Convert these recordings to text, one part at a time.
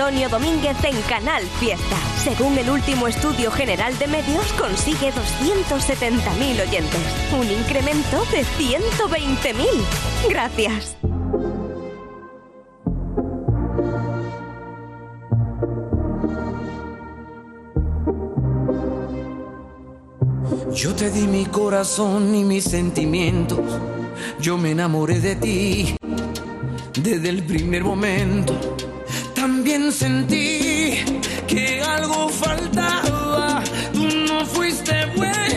Antonio Domínguez en Canal Fiesta. Según el último estudio general de medios, consigue 270.000 oyentes, un incremento de 120.000. Gracias. Yo te di mi corazón y mis sentimientos. Yo me enamoré de ti desde el primer momento. También sentí que algo faltaba. Tú no fuiste bueno.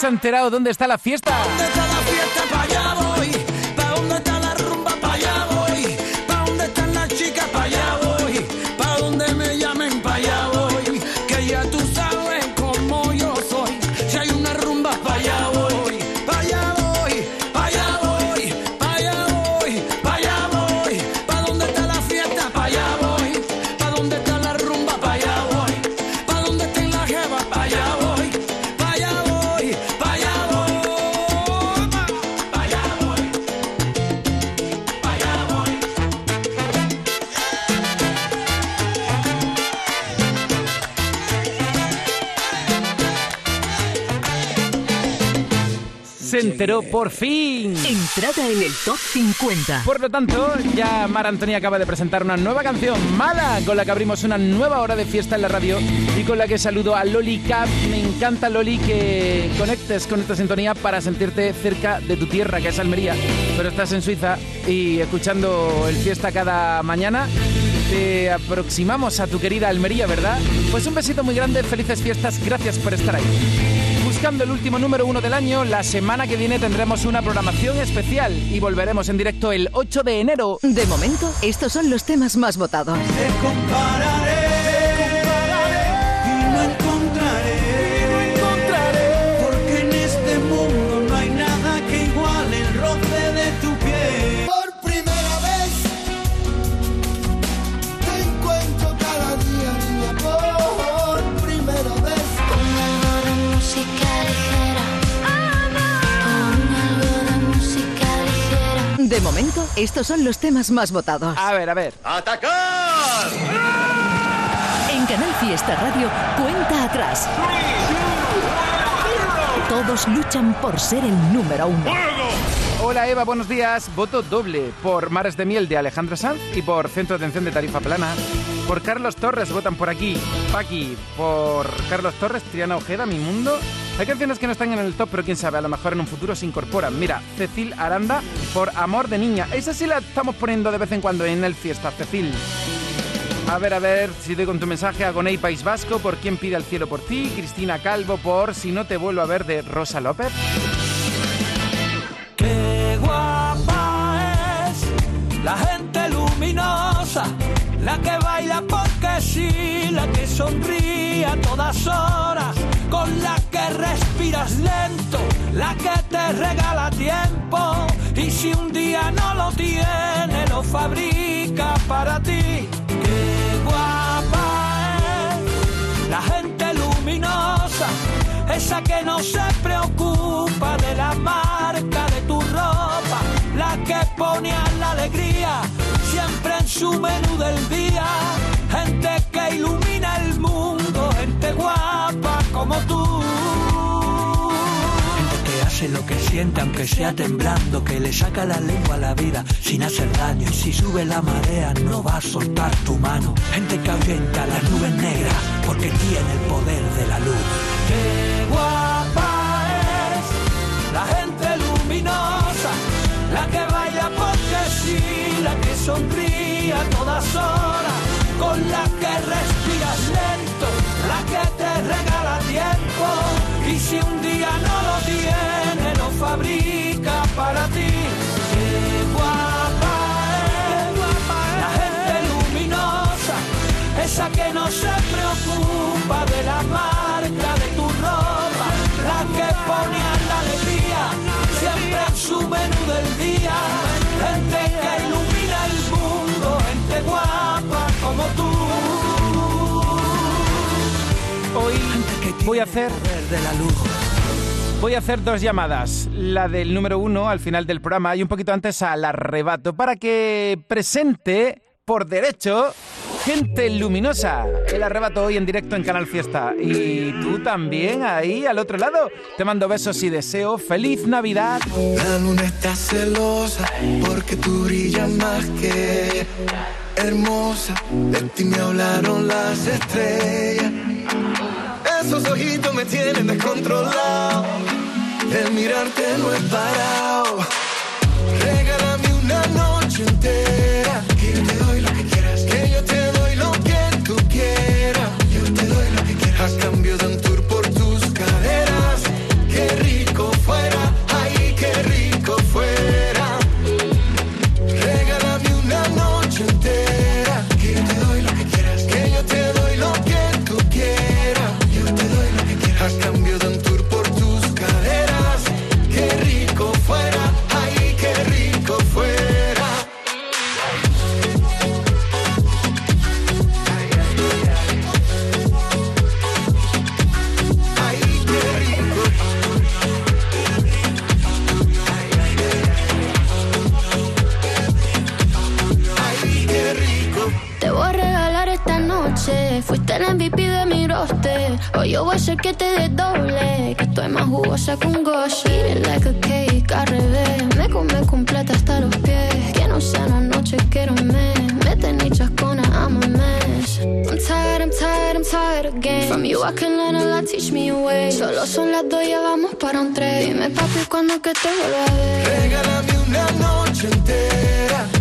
se enterado dónde está la fiesta. ¿Dónde está la fiesta enteró por fin. Entrada en el top 50. Por lo tanto, ya Mar Antonia acaba de presentar una nueva canción, Mala, con la que abrimos una nueva hora de fiesta en la radio y con la que saludo a Loli Cap. Me encanta, Loli, que conectes con esta sintonía para sentirte cerca de tu tierra, que es Almería, pero estás en Suiza y escuchando el fiesta cada mañana te aproximamos a tu querida Almería, ¿verdad? Pues un besito muy grande, felices fiestas, gracias por estar ahí. Buscando el último número uno del año, la semana que viene tendremos una programación especial y volveremos en directo el 8 de enero. De momento, estos son los temas más votados. De momento, estos son los temas más votados. A ver, a ver. ¡Atacar! En Canal Fiesta Radio, cuenta atrás. Todos luchan por ser el número uno. Hola Eva, buenos días. Voto doble por Mares de Miel de Alejandro Sanz y por Centro de Atención de Tarifa Plana. Por Carlos Torres votan por aquí. Paqui, por Carlos Torres, Triana Ojeda, Mi Mundo. Hay canciones que no están en el top, pero quién sabe, a lo mejor en un futuro se incorporan. Mira, Cecil Aranda por Amor de Niña. Esa sí la estamos poniendo de vez en cuando en el fiesta, Cecil. A ver, a ver, si doy con tu mensaje a Gonei País Vasco por Quién pide al cielo por ti, Cristina Calvo por Si no te vuelvo a ver de Rosa López. Qué guapa es la gente luminosa, la que baila porque sí, la que sonríe a todas horas, con la que respiras lento, la que te regala tiempo y si un día no lo tiene, lo fabrica para ti. Qué guapa es la gente luminosa, esa que no se preocupa de la marca la que pone a la alegría siempre en su menú del día, gente que ilumina el mundo, gente guapa como tú. Gente que hace lo que siente aunque sea temblando, que le saca la lengua a la vida sin hacer daño y si sube la marea no va a soltar tu mano. Gente que ahuyenta las nubes negras porque tiene el poder de la luz. Sonríe a todas horas, con la que respiras lento, la que te regala tiempo y si un día no lo tiene, lo fabrica para ti. Qué guapa es, la gente luminosa, esa que no se preocupa voy a hacer. Voy a hacer dos llamadas, la del número uno al final del programa y un poquito antes al arrebato, para que presente por derecho gente luminosa. El arrebato hoy en directo en Canal Fiesta. Y tú también ahí al otro lado. Te mando besos y deseo feliz Navidad. La luna está celosa porque tú brillas más que hermosa. De ti me hablaron las estrellas. Esos ojitos me tienen descontrolado. El mirarte no he parado. Regálame una noche entera. Hoy yo voy a ser que te dé doble. Que estoy más jugosa que un like a cake al revés. Me come completa hasta los pies. Que no sea una noche, quiero un mes. Me tenéis chascona, I'm a mess. I'm tired, I'm tired, I'm tired again. From you I can learn a lot, teach me a way. Solo son las dos, ya vamos para un tren. Dime papi, cuando que te vuelva a ver. Una noche entera.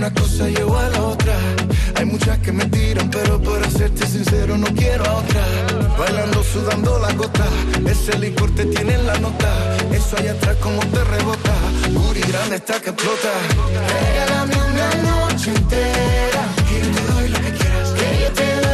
Una cosa lleva a la otra. Hay muchas que me tiran, pero por serte sincero no quiero a otra. Bailando, sudando la gota, ese licor te tiene en la nota. Eso allá atrás como te rebota, Booty grande está que explota. Regálame una noche entera, que yo te doy lo que quieras. Que yo te doy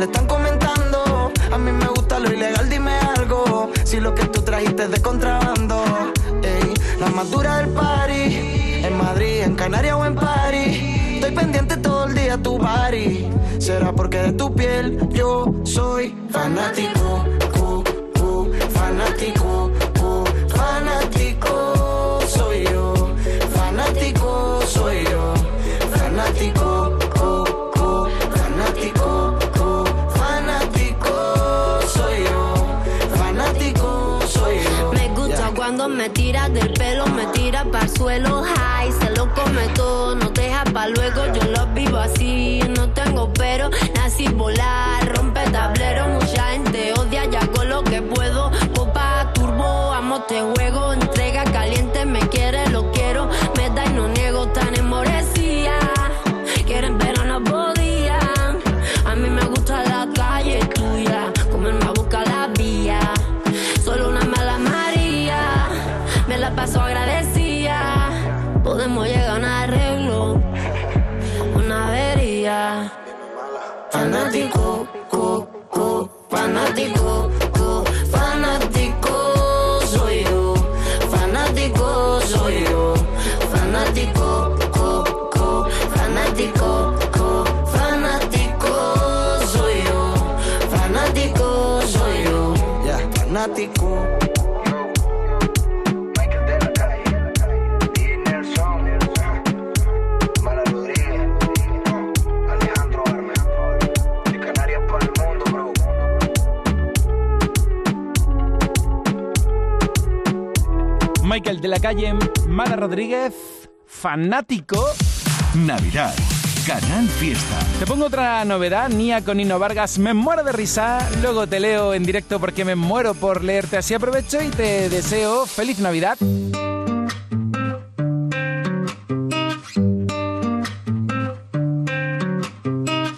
le están comentando. A mí me gusta lo ilegal, dime algo. Si lo que tú trajiste es de contrabando. Ey, la más del party. En Madrid, en Canarias o en París. Estoy pendiente todo el día tu body. Será porque de tu piel yo soy fanático. Cu. Cu, fanático suelo, high, se lo come todo, no deja pa' luego, yo lo vivo así, no tengo pero, calle, Mara Rodríguez, fanático. Navidad. Canal Fiesta. Te pongo otra novedad, Nia con Nino Vargas, me muero de risa, luego te leo en directo porque me muero por leerte, así aprovecho y te deseo feliz Navidad.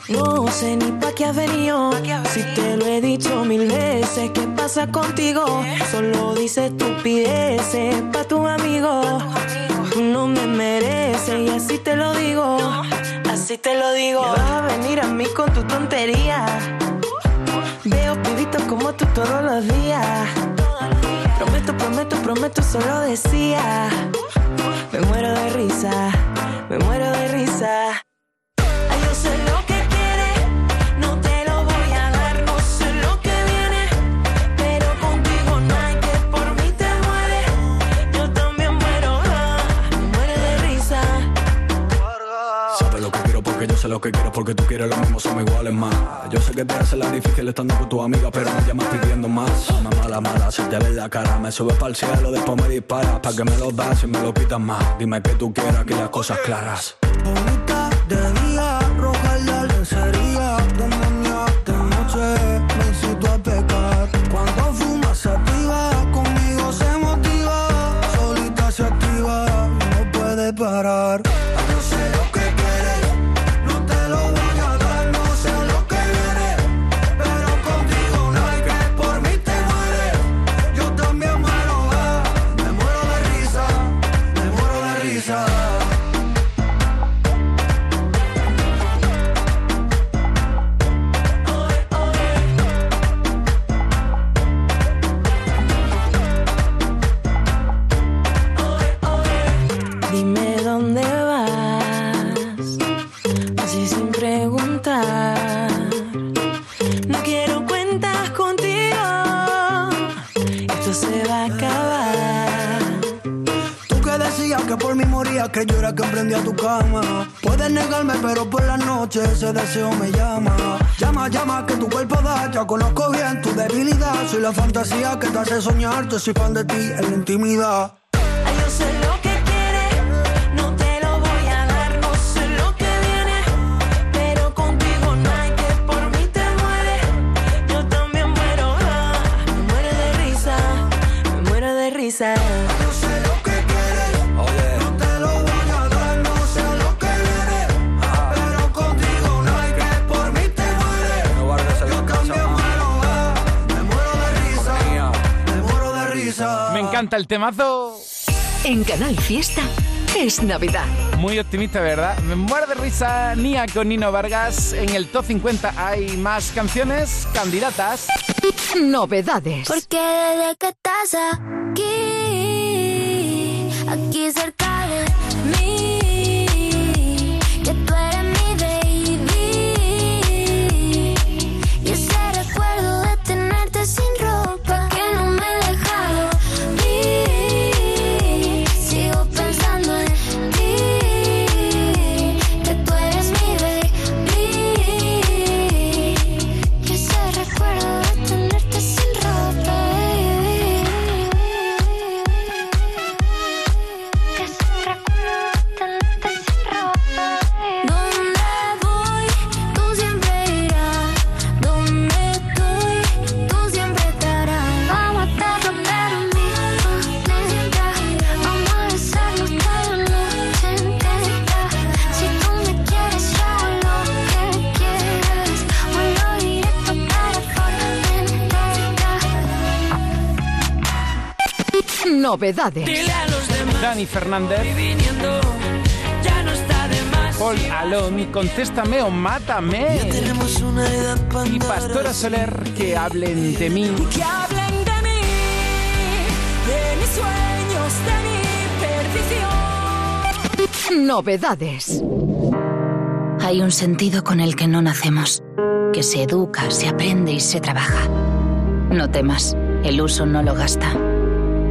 No sé ni si te lo he dicho mil veces, ¿qué pasa contigo? Solo dices estupideces pa' tu amigo. Tú no me mereces y así te lo digo así te lo digo. vas a venir a mí con tu tontería. Veo pibitos como tú todos los días. Prometo, prometo, prometo, solo decía. Me muero de risa, me muero de risa. Lo que quiero porque tú quieres lo mismo, somos iguales más. Yo sé que te hace la difícil estando con tu amiga, pero me llamas pidiendo más. Una mala, mala, se te ve la cara. Me subes para el cielo, después me disparas. ¿Para que me lo das y me lo quitas más? Dime que tú quieras, que las cosas claras. Noche ese deseo me llama. Llama, llama, que tu cuerpo da. Ya conozco bien tu debilidad. Soy la fantasía que te hace soñar. Te soy fan de ti en la intimidad. Encanta el temazo. En Canal Fiesta es Navidad. Muy optimista, ¿verdad? Me muero de risa Nia con Nino Vargas. En el top 50 hay más canciones candidatas. Novedades. Porque desde que estás aquí, aquí cerca de mí, novedades. Dani Fernández. Ya no está de más. Paul Aloni, contéstame o mátame. y Pastora Soler, que hablen de mí. Que hablen de mí, de mis sueños, de mi perdición. Novedades. Hay un sentido con el que no nacemos, que se educa, se aprende y se trabaja. No temas El uso no lo gasta.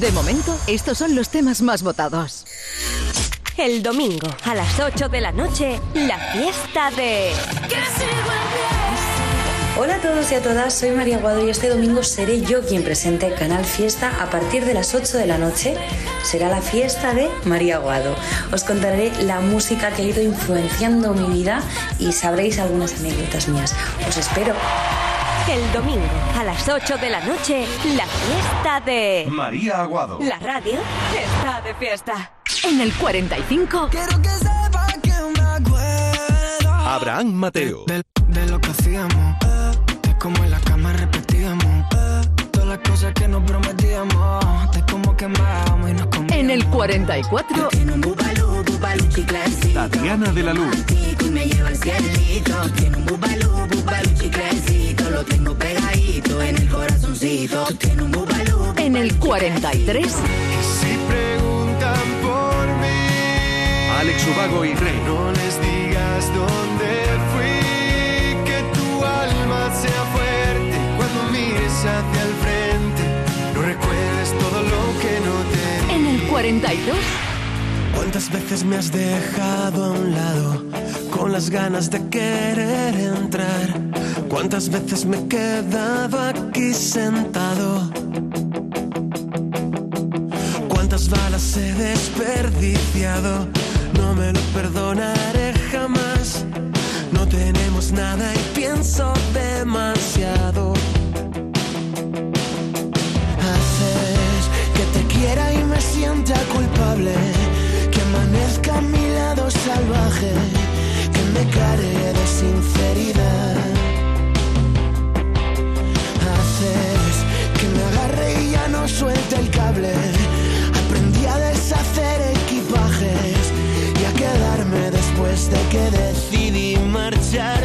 De momento, estos son los temas más votados. El domingo a las 8 de la noche, la fiesta de... Hola a todos y a todas, soy María Guado y este domingo seré yo quien presente Canal Fiesta a partir de las 8 de la noche. Será la fiesta de María Guado. Os contaré la música que ha ido influenciando mi vida y sabréis algunas anécdotas mías. Os espero. El domingo a las 8 de la noche, la fiesta de... María Aguado. La radio está de fiesta. En el 45. Quiero que sepa que me acuerdo Abraham Mateo. de, de lo que hacíamos. De cómo en la cama repetíamos. Todas las cosas que nos prometíamos. De cómo quemábamos y nos comíamos. En el 44. Tiene un bubalú, bubalú chiclecito. Tatiana de la Luz. Y me lleva al cielito. Tiene un bubalú, bubalú chiclecito. Lo tengo pegadito en el corazoncito. Tú tienes un bubalú. En el 43. Si preguntan por mí, Alex Ubago y Rey. no les digas dónde fui. Que tu alma sea fuerte cuando mires hacia el frente. No recuerdes todo lo que no te En el 42. ¿Cuántas veces me has dejado a un lado con las ganas de querer entrar? ¿Cuántas veces me he quedado aquí sentado? ¿Cuántas balas he desperdiciado? No me lo perdonaré jamás. No tenemos nada y pienso demasiado. Haces que te quiera y me sienta culpable. Amanezca mi lado salvaje. Que me care de sinceridad. Haces que me agarre y ya no suelte el cable. Aprendí a deshacer equipajes y a quedarme después de que decidí marcharme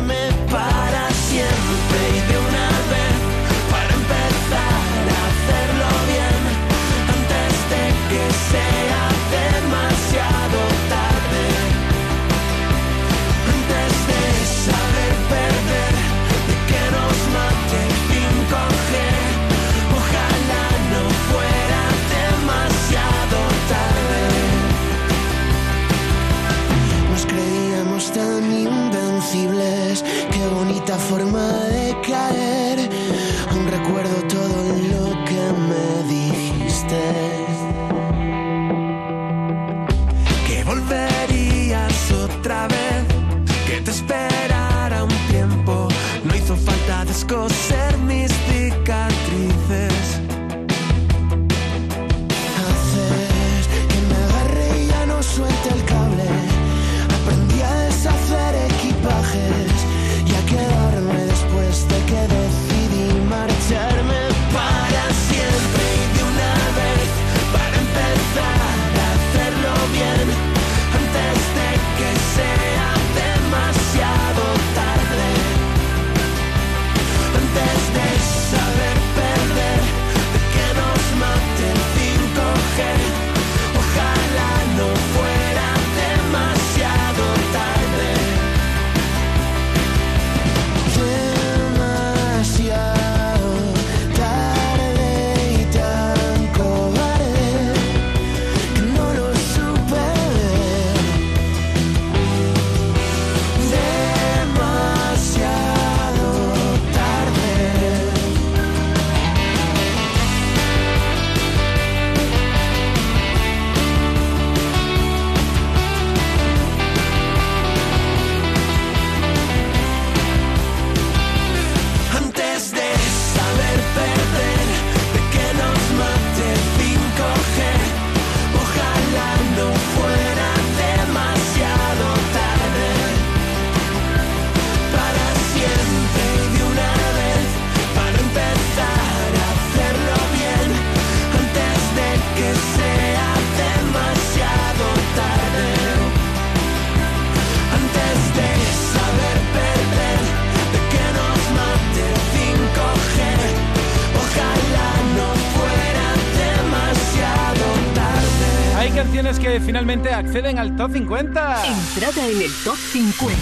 finalmente acceden al top 50. Entrada en el top 50.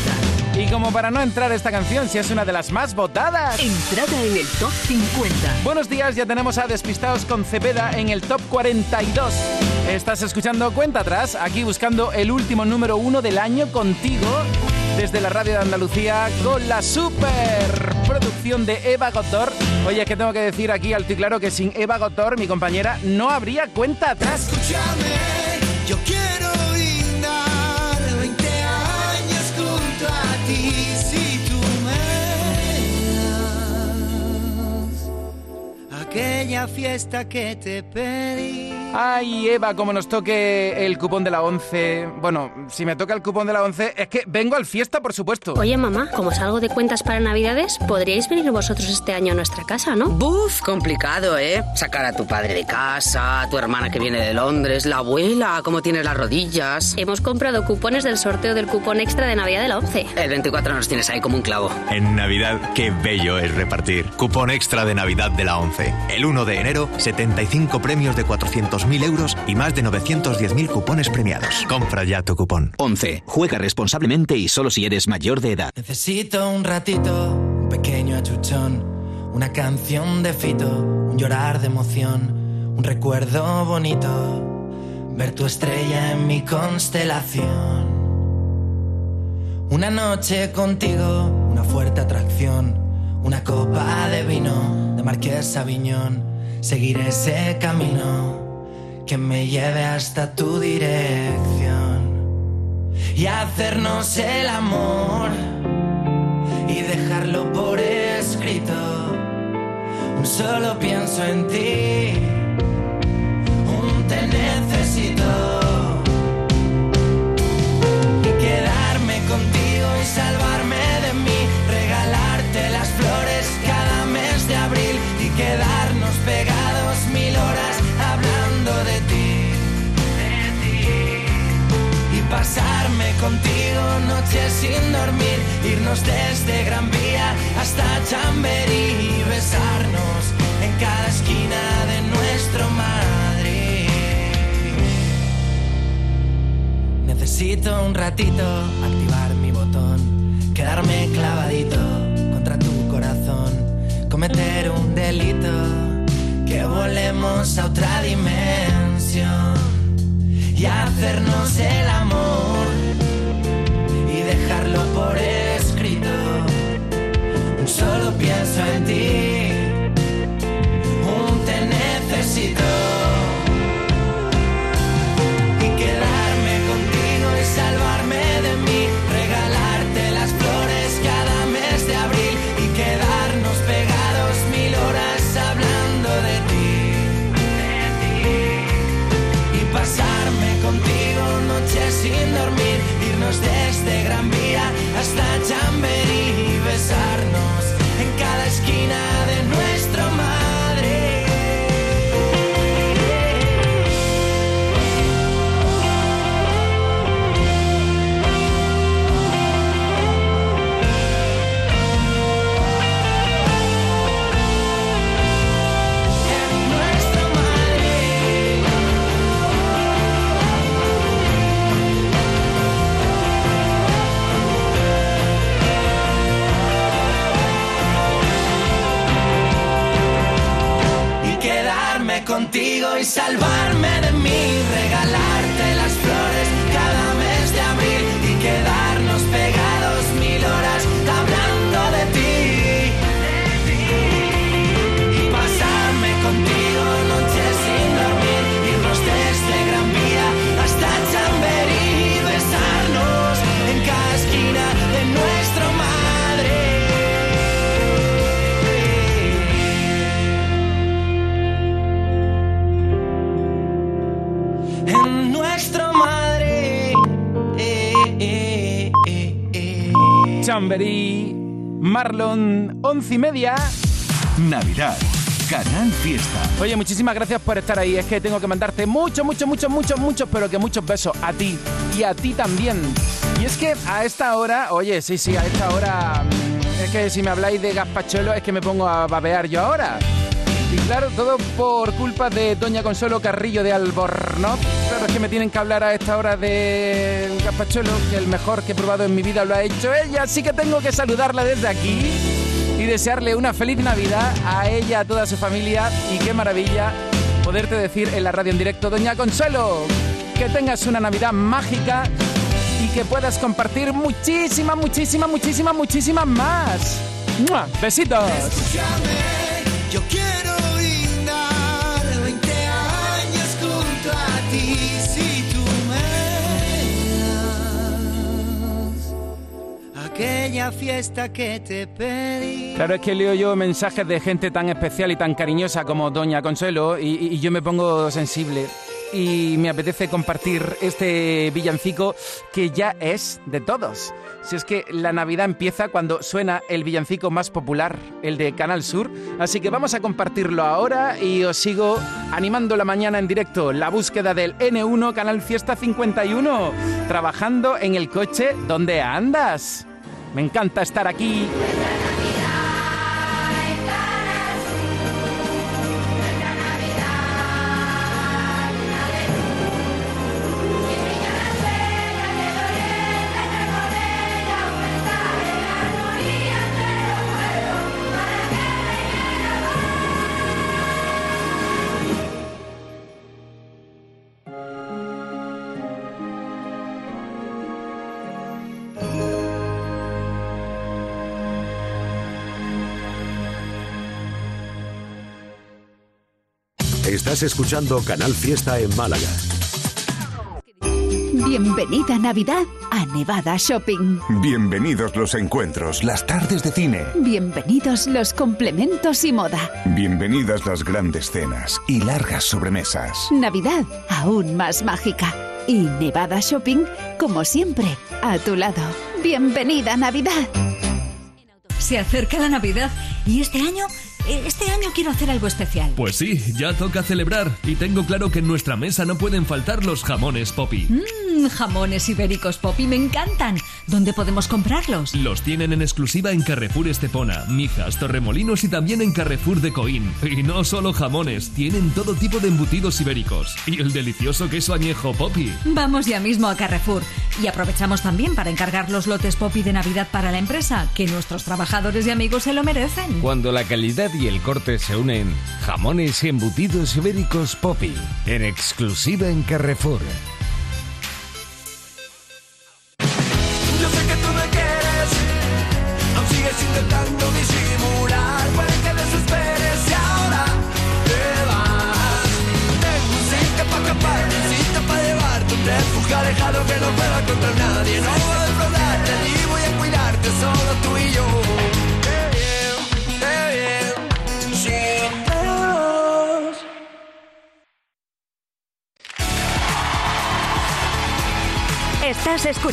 Y como para no entrar esta canción, si es una de las más votadas. Entrada en el top 50. Buenos días, ya tenemos a Despistados con Cepeda en el top 42. Estás escuchando Cuenta Atrás, aquí buscando el último número uno del año contigo, desde la radio de Andalucía, con la super producción de Eva Gotor. Oye, es que tengo que decir aquí alto y claro que sin Eva Gotor, mi compañera, no habría Cuenta Atrás. Escúchame, Si tú me das aquella fiesta que te pedí. Ay, Eva, como nos toque el cupón de la 11. Bueno, si me toca el cupón de la 11, es que vengo al fiesta, por supuesto. Oye, mamá, como salgo de cuentas para Navidades, podríais venir vosotros este año a nuestra casa, ¿no? Buf, complicado, ¿eh? Sacar a tu padre de casa, a tu hermana que viene de Londres, la abuela, cómo tienes las rodillas. Hemos comprado cupones del sorteo del cupón extra de Navidad de la 11. El 24 nos tienes ahí como un clavo. En Navidad, qué bello es repartir. Cupón extra de Navidad de la 11. El 1 de enero, 75 premios de 400.000 euros y más de 910.000 cupones premiados. Compra ya tu cupón. 11. Juega responsablemente y solo si eres mayor de edad. Necesito un ratito, un pequeño achuchón, una canción de fito, un llorar de emoción, un recuerdo bonito, ver tu estrella en mi constelación. Una noche contigo, una fuerte atracción, una copa de vino de Marqués Aviñón, seguir ese camino que me lleve hasta tu dirección y hacernos el amor y dejarlo por escrito. Un solo pienso en ti, un te contigo noches sin dormir, irnos desde Gran Vía hasta Chamberí y besarnos en cada esquina de nuestro Madrid. Necesito un ratito activar mi botón, quedarme clavadito contra tu corazón, cometer un delito, que volemos a otra dimensión y hacernos el amor dejarlo por escrito. Solo pienso en ti, y salvarme de mí, Chamberí, Marlon, once y media. Navidad, Canal Fiesta. Oye, muchísimas gracias por estar ahí. Es que tengo que mandarte muchos, muchos, muchos, muchos, muchos, pero que muchos besos a ti y a ti también. Y es que a esta hora, oye, sí, sí, a esta hora, es que si me habláis de gazpachuelo es que me pongo a babear yo ahora. Y claro, todo por culpa de Doña Consuelo Carrillo de Albornoz. Claro, es que me tienen que hablar a esta hora de gazpachuelo, que el mejor que he probado en mi vida lo ha hecho ella. Así que tengo que saludarla desde aquí y desearle una feliz Navidad a ella, a toda su familia. Y qué maravilla poderte decir en la radio en directo, Doña Consuelo, que tengas una Navidad mágica y que puedas compartir muchísimas, muchísimas, muchísimas, muchísimas más. ¡Mua! Besitos. Yo quiero aquella fiesta que te pedí. Claro, es que leo yo mensajes de gente tan especial y tan cariñosa como Doña Consuelo y yo me pongo sensible. Y me apetece compartir este villancico que ya es de todos. Si es que la Navidad empieza cuando suena el villancico más popular, el de Canal Sur. Así que vamos a compartirlo ahora y os sigo animando la mañana en directo. La búsqueda del N1 Canal Fiesta 51. Trabajando en el coche donde andas. Me encanta estar aquí. Estás escuchando Canal Fiesta en Málaga. Bienvenida Navidad a Nevada Shopping. Bienvenidos los encuentros, las tardes de cine. Bienvenidos los complementos y moda. Bienvenidas las grandes cenas y largas sobremesas. Navidad aún más mágica. Y Nevada Shopping, como siempre, a tu lado. Bienvenida Navidad. Se acerca la Navidad y este año, este año quiero hacer algo especial. Pues sí, ya toca celebrar y tengo claro que en nuestra mesa no pueden faltar los jamones Poppy. Mmm, jamones ibéricos Poppy, me encantan. ¿Dónde podemos comprarlos? Los tienen en exclusiva en Carrefour Estepona, Mijas, Torremolinos y también en Carrefour de Coín. Y no solo jamones, tienen todo tipo de embutidos ibéricos. Y el delicioso queso añejo Poppy. Vamos ya mismo a Carrefour y aprovechamos también para encargar los lotes Poppy de Navidad para la empresa, que nuestros trabajadores y amigos se lo merecen. Cuando la calidad y el corte se unen, jamones y embutidos ibéricos Poppy, en exclusiva en Carrefour.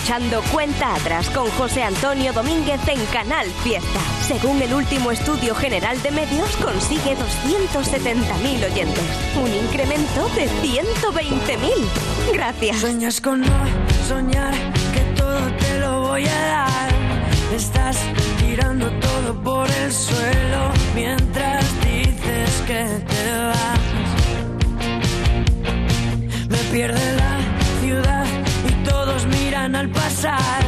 Escuchando Cuenta Atrás con José Antonio Domínguez en Canal Fiesta. Según el último estudio general de medios, consigue 270.000 oyentes. Un incremento de 120.000. Gracias. Sueñas con no soñar que todo te lo voy a dar. Estás tirando todo por el suelo mientras dices que te vas. Me pierde y al pasar.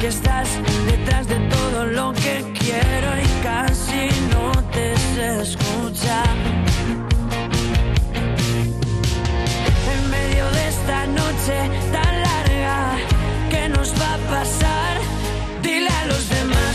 Que estás detrás de todo lo que quiero y casi no te sé escuchar. en medio de esta noche tan larga que nos va a pasar. Dile a los demás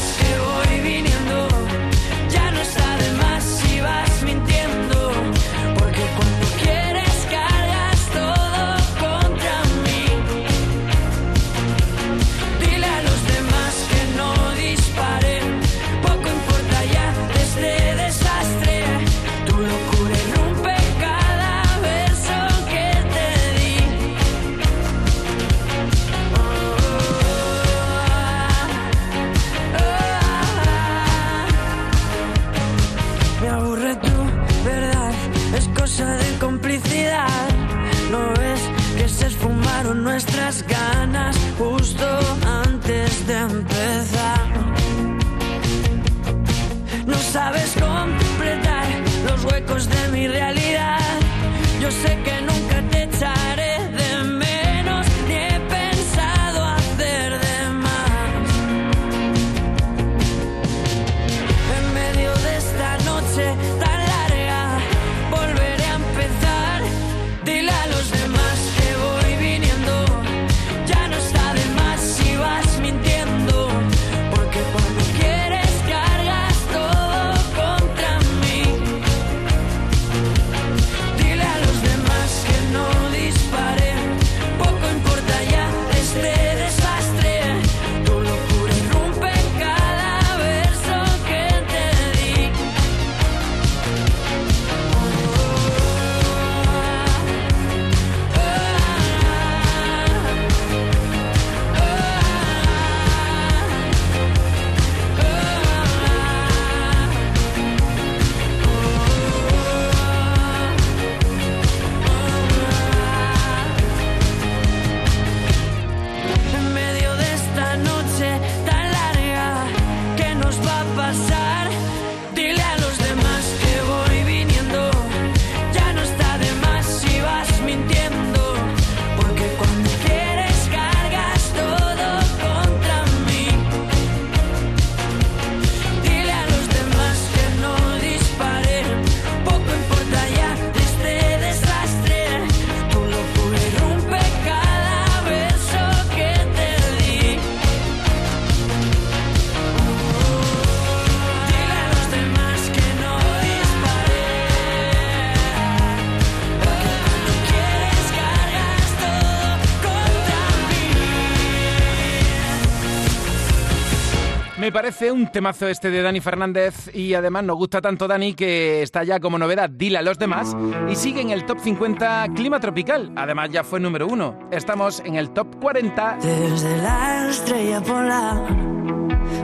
parece un temazo este de Dani Fernández y además nos gusta tanto Dani que está ya como novedad Dile a los demás y sigue en el top 50 Clima Tropical. Además ya fue número uno. Estamos en el top 40. Desde la estrella polar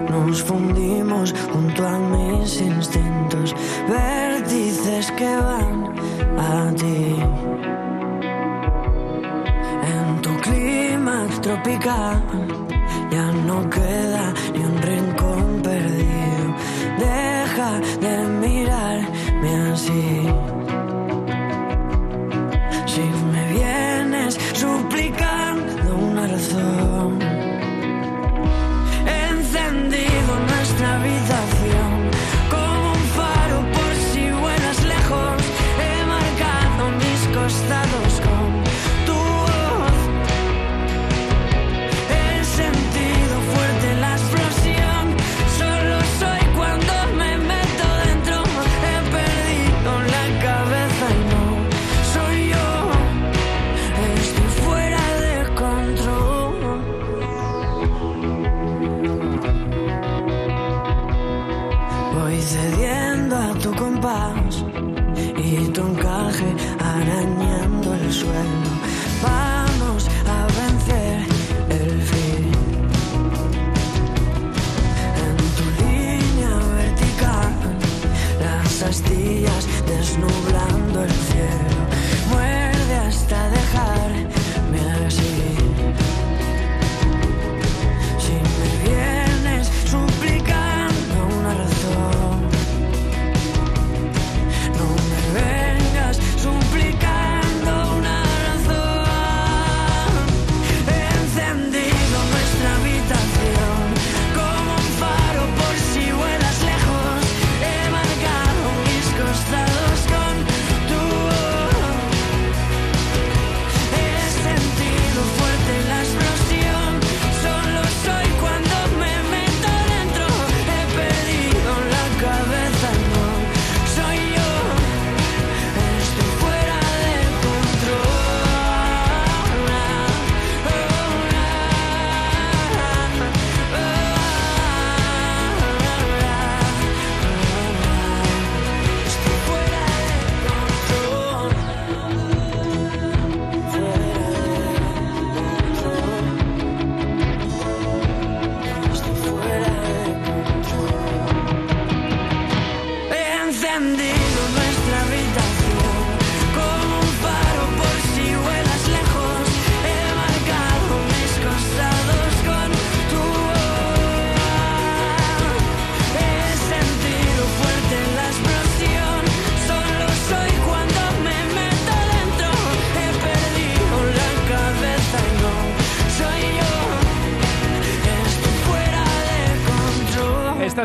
nos fundimos junto a mis instintos, vértices que van a ti. En tu clima tropical ya no queda ni un rincón. Deja de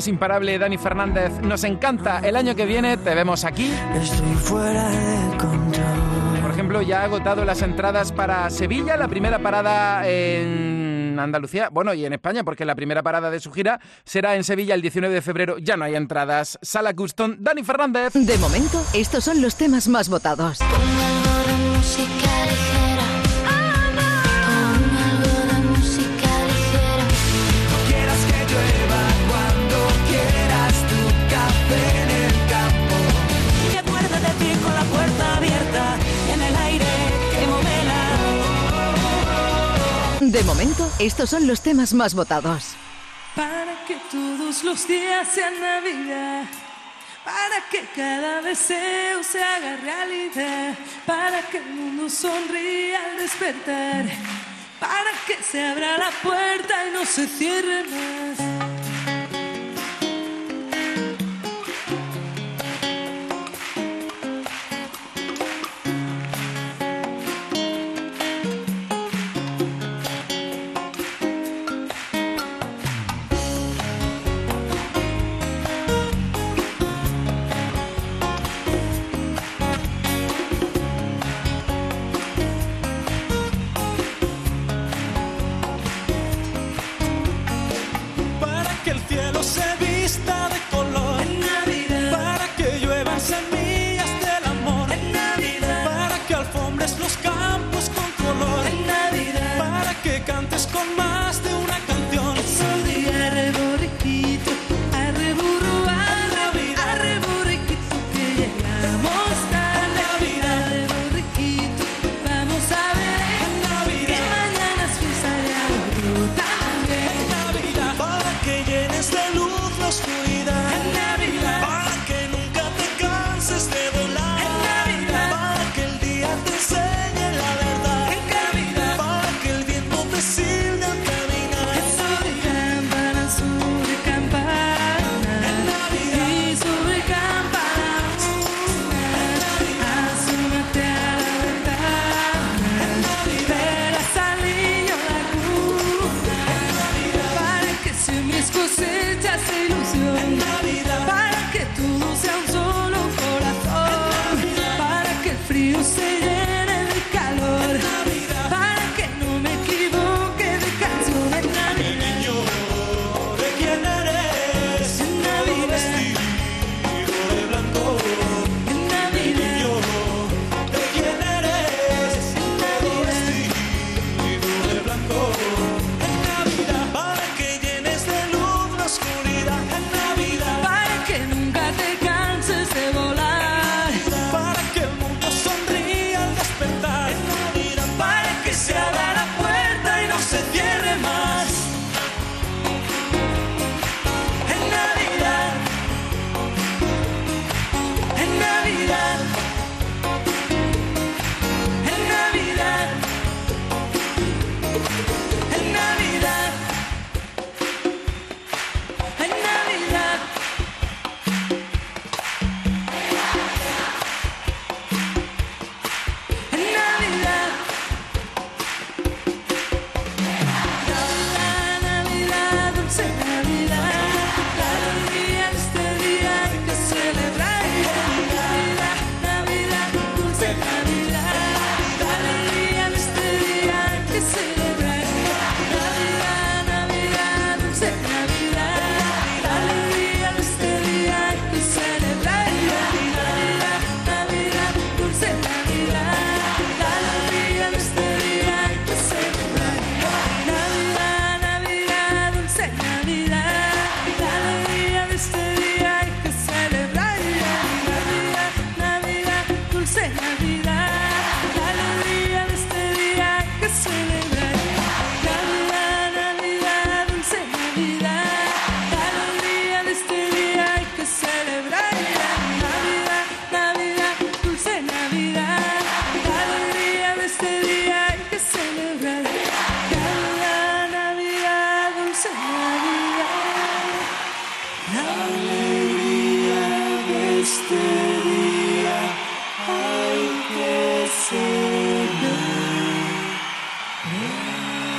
imparable, Dani Fernández. Nos encanta. El año que viene te vemos aquí. Estoy fuera de control. Por ejemplo, ya ha agotado las entradas para Sevilla, la primera parada en Andalucía, bueno, y en España, porque la primera parada de su gira será en Sevilla el 19 de febrero. Ya no hay entradas. Sala Custom, Dani Fernández. De momento, estos son los temas más votados. De momento, estos son los temas más votados. Para que todos los días sean Navidad. Para que cada deseo se haga realidad. Para que el mundo sonría al despertar. Para que se abra la puerta y no se cierre más.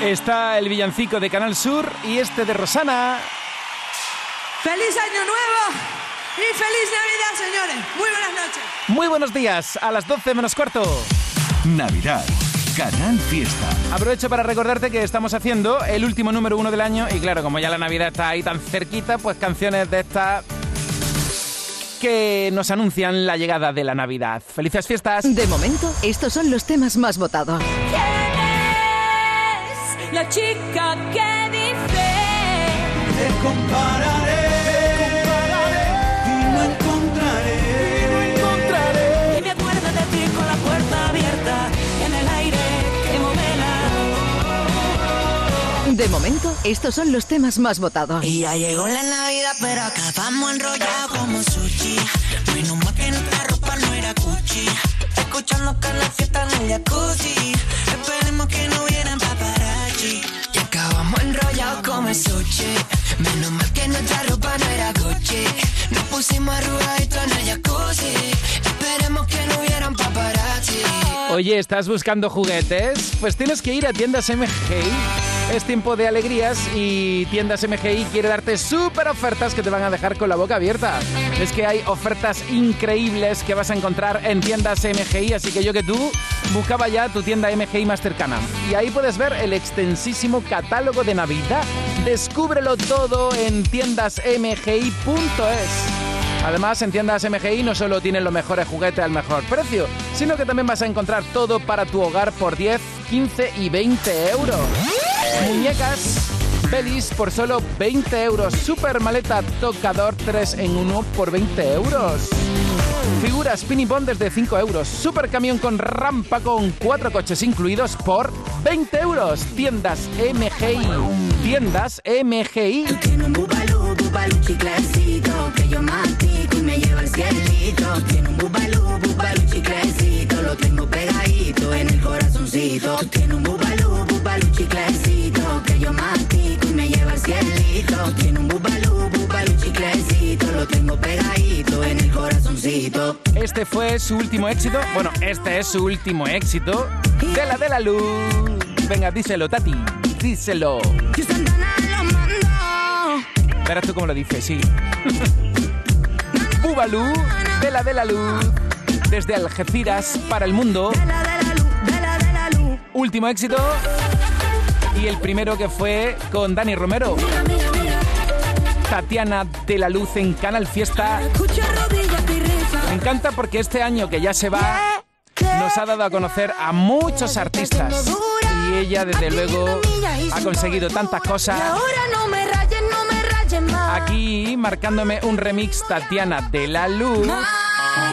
Está el villancico de Canal Sur y este de Rosana. ¡Feliz Año Nuevo! ¡Y feliz Navidad, señores! Muy buenas noches. Muy buenos días, a las 12 menos cuarto. Navidad, Canal Fiesta. Aprovecho para recordarte que estamos haciendo el último número uno del año y claro, como ya la Navidad está ahí tan cerquita, pues canciones de estas que nos anuncian la llegada de la Navidad. ¡Felices fiestas! De momento, estos son los temas más votados. La chica que dice Te compararé, y no encontraré, Y me acuerdo de ti con la puerta abierta En el aire que modela De momento, estos son los temas más votados. Y ya llegó la Navidad, pero acabamos enrollados como sushi. Menos mal que nuestra ropa no era Gucci. Escuchando cada fiesta en el jacuzzi. Esperemos que no vienen paparazzi. Y acabamos enrollados como sushi. Menos mal que nuestra ropa no era Gucci. Nos pusimos arrugaditos en el jacuzzi. Oye, ¿estás buscando juguetes? Pues tienes que ir a tiendas MGI. Es tiempo de alegrías y tiendas MGI quiere darte súper ofertas que te van a dejar con la boca abierta. Es que hay ofertas increíbles que vas a encontrar en tiendas MGI, así que yo que tú buscaba ya tu tienda MGI más cercana. Y ahí puedes ver el extensísimo catálogo de Navidad. Descúbrelo todo en tiendasmgi.es. Además, en tiendas MGI no solo tienen los mejores juguetes al mejor precio, sino que también vas a encontrar todo para tu hogar por 10, 15 y 20 euros. Muñecas, pelis por solo 20 euros. Super maleta tocador 3 en 1 por 20 euros. Figuras Spinny Bond desde 5 euros. Super camión con rampa con 4 coches incluidos por 20 euros. Tiendas MGI. Tiendas MGI. Que yo y Tiene un bubalú, bubalú chiclecito Lo tengo pegadito en el corazoncito Tú tienes un bubalú, bubalú chiclecito Que yo mastico y me lleva al cielito Tiene un bubalú, bubalú chiclecito Lo tengo pegadito en el corazoncito Este fue su último éxito. Bueno, este es su último éxito. De la de la luz. Venga, díselo, Tati. Díselo. Verás tú cómo lo dices, sí. Bubalú, de la de la luz. Desde Algeciras para el mundo. Último éxito. Y el primero que fue con Dani Romero. Tatiana de la Luz en Canal Fiesta. Me encanta porque este año que ya se va nos ha dado a conocer a muchos artistas. Y ella, desde luego, ha conseguido tantas cosas. Aquí marcándome un remix Tatiana de la Luz.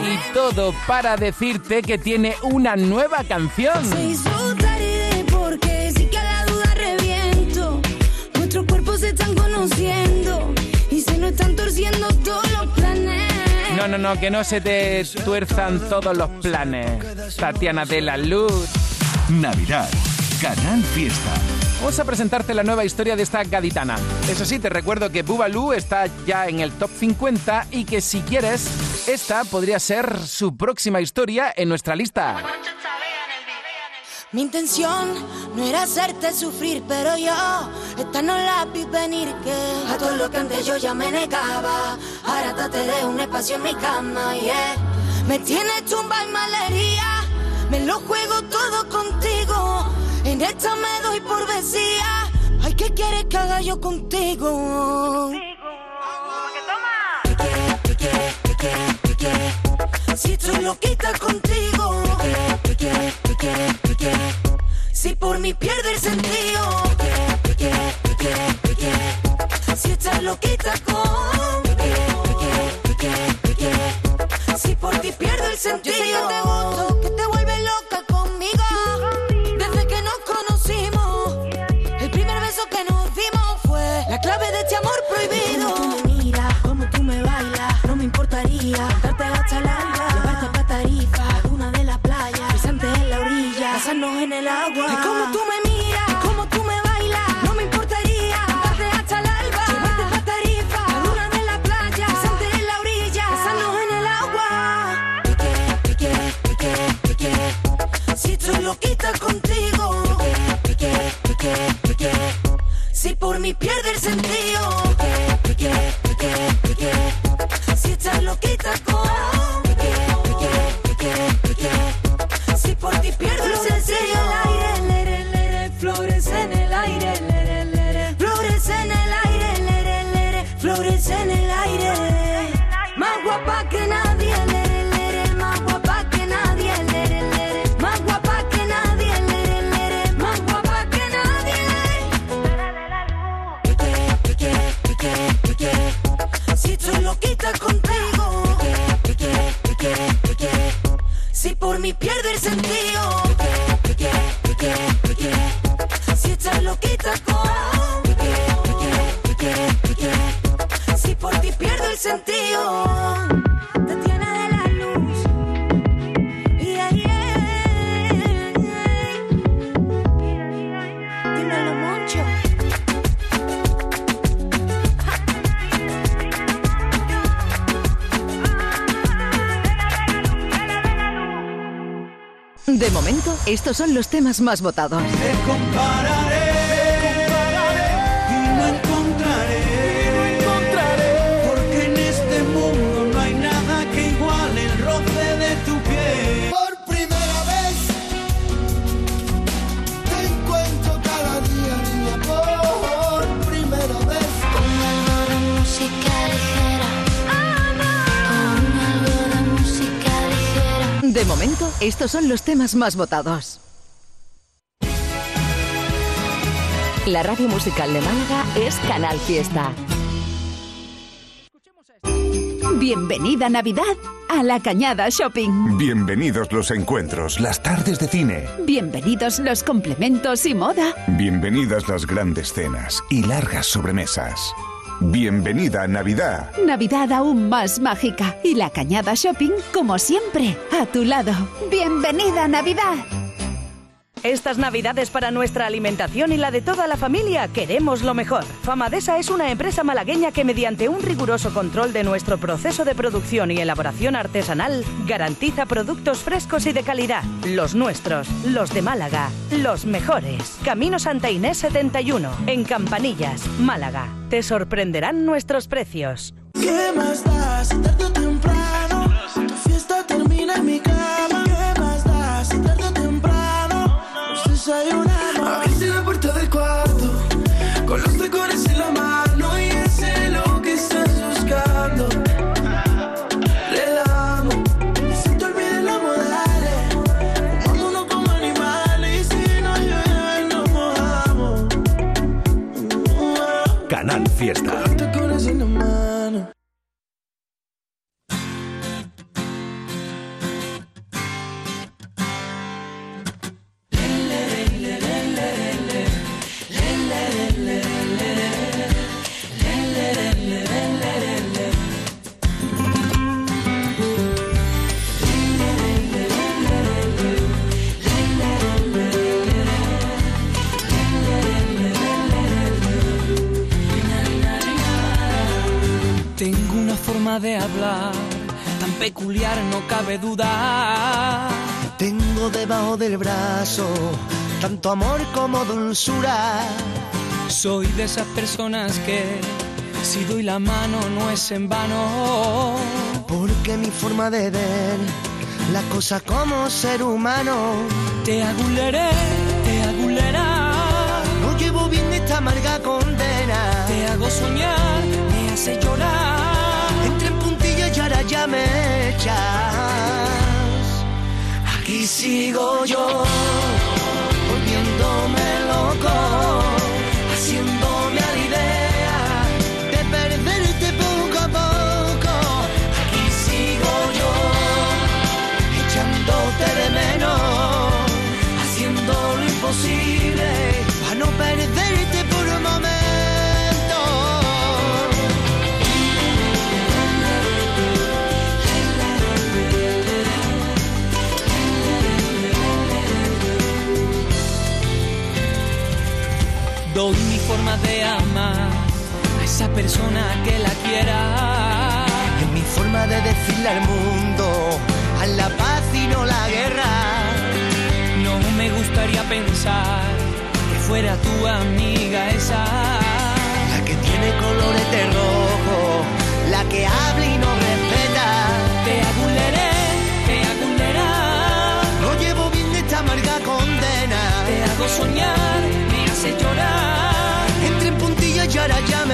Y todo para decirte que tiene una nueva canción. Se hizo tarde porque sí que a la duda reviento. Nuestros cuerpos se están conociendo y se nos están torciendo todos los planes. No, no, no, que no se te tuerzan todos los planes. Tatiana de la Luz. Navidad, Canal Fiesta. Vamos a presentarte la nueva historia de esta gaditana. Eso sí, te recuerdo que Bubalú está ya en el top 50 y que si quieres, esta podría ser su próxima historia en nuestra lista. Mi intención no era hacerte sufrir, pero yo esta no la vi venir que a todo lo que antes yo ya me negaba. Ahora te dejo un espacio en mi cama, yeah. Me tienes tumba y malería, me lo juego todo contigo. En esta me doy por vacía. Ay, ¿qué quieres que haga yo contigo? ¿Qué quieres, qué quieres, qué quieres, qué quieres? Si estoy loquita contigo. ¿Qué quieres, qué quieres, qué quieres? Si por mí pierde el sentido. ¿Qué quieres, qué quieres, qué quieres? Si estás loquita con. ¿Qué quieres, qué quieres, qué quieres? Si por ti pierdo el sentido. Yo sé que te gusto, que te vuelves loca conmigo. mí pierde el sentido. Sentido. Estos son los temas más votados. compararé y no encontraré, porque en este mundo no hay nada que iguale el roce de tu piel. Por primera vez te encuentro cada día, niña, por primera vez. Con algo de música ligera. Con algo de música ligera. De momento, estos son los temas más votados. La radio musical de Málaga es Canal Fiesta. Bienvenida Navidad a la Cañada Shopping. Bienvenidos los encuentros, las tardes de cine. Bienvenidos los complementos y moda. Bienvenidas las grandes cenas y largas sobremesas. Bienvenida Navidad. Navidad aún más mágica y la Cañada Shopping, como siempre, a tu lado. Bienvenida Navidad. Estas navidades para nuestra alimentación y la de toda la familia queremos lo mejor. Famadesa es una empresa malagueña que mediante un riguroso control de nuestro proceso de producción y elaboración artesanal garantiza productos frescos y de calidad. Los nuestros, los de Málaga, los mejores. Camino Santa Inés 71, en Campanillas, Málaga. Te sorprenderán nuestros precios. ¿Qué más forma de hablar tan peculiar, no cabe duda. Tengo debajo del brazo tanto amor como dulzura. Soy de esas personas que si doy la mano no es en vano. Porque mi forma de ver la cosa como ser humano. Te aguleré, sigo yo, persona que la quiera. Es mi forma de decirle al mundo a la paz y no la guerra. No me gustaría pensar que fuera tu amiga esa. La que tiene colores de rojo, la que habla y no respeta. Te aguleré, te agulerá. No llevo bien esta amarga condena. Te hago soñar, me hace llorar. Entre en puntillas y ahora ya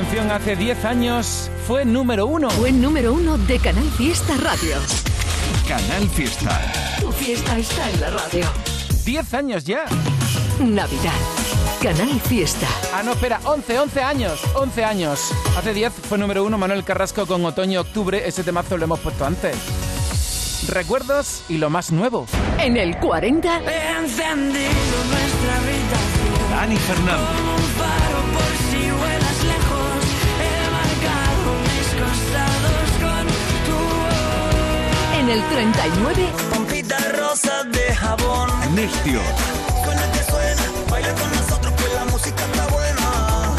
canción hace 10 años fue número uno. Fue número uno de Canal Fiesta Radio. Canal Fiesta. Tu fiesta está en la radio. 10 años ya. Navidad. Canal Fiesta. Ah, no, espera, 11, 11 años, 11 años. Hace 10 fue número uno Manuel Carrasco con Otoño-Octubre, ese temazo lo hemos puesto antes. Recuerdos y lo más nuevo. En el 40. He encendido nuestra habitación. Dani Fernández. En el 39. Pompitas rosas de jabón. Nestio. Suena que suena. Baila con nosotros que la música está buena.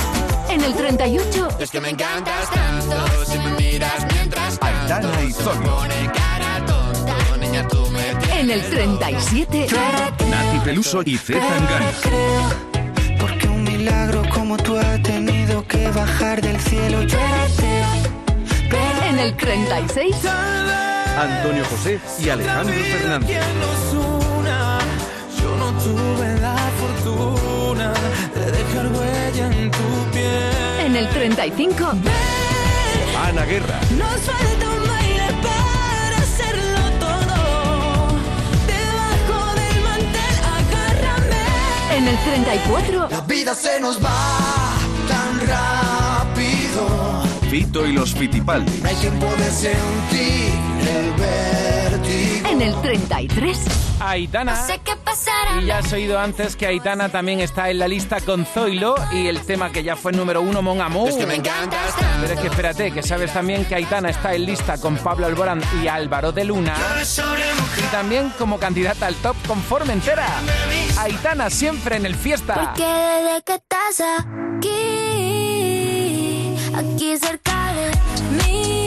En el 38. Es que me encantas tanto. Si me miras mientras Aitana y Zoilo. pone cara tonta. Niña, tú me En el 37. Nati Peluso y Z Tangana. Porque un milagro como tú ha tenido que bajar del cielo. Yo En el 36. Antonio José y Alejandro Fernández. Yo no tuve la fortuna de dejar huella en tu piel. En el 35. Ana Guerra. Nos falta un baile para hacerlo todo. Debajo del mantel, agárrame. En el 34. La vida se nos va tan rápido. Fito y los Fitipaldi. No hay tiempo de sentir. En el 33. Aitana. Y ya has oído antes que Aitana también está en la lista con Zoilo y el tema que ya fue número uno, Mon Amour. Es que me encantas tanto. Pero es que espérate, que sabes también que Aitana está en lista con Pablo Alborán y Álvaro de Luna. Y también como candidata al top con Formentera. Aitana siempre en el fiesta. Porque desde que estás aquí, aquí cerca de mí,